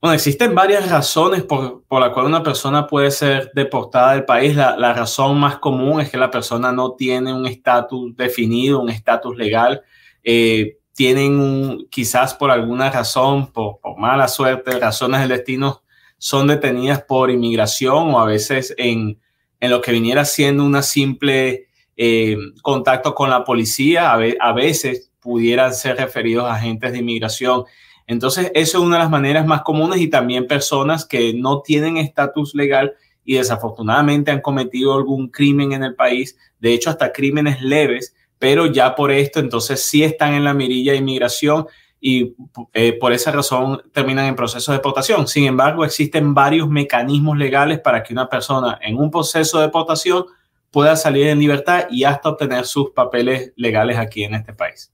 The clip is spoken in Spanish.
Bueno, existen varias razones por, por la cual una persona puede ser deportada del país. La, razón más común es que la persona no tiene un estatus definido, un estatus legal. Eh, tienen un, quizás por alguna razón, por, por, mala suerte, razones del destino, son detenidas por inmigración o a veces en, en lo que viniera siendo una simple eh, contacto con la policía, a, a veces pudieran ser referidos a agentes de inmigración entonces, eso es una de las maneras más comunes y también personas que no tienen estatus legal y desafortunadamente han cometido algún crimen en el país, de hecho hasta crímenes leves, pero ya por esto entonces sí están en la mirilla de inmigración y eh, por esa razón terminan en proceso de deportación. Sin embargo, existen varios mecanismos legales para que una persona en un proceso de deportación pueda salir en libertad y hasta obtener sus papeles legales aquí en este país.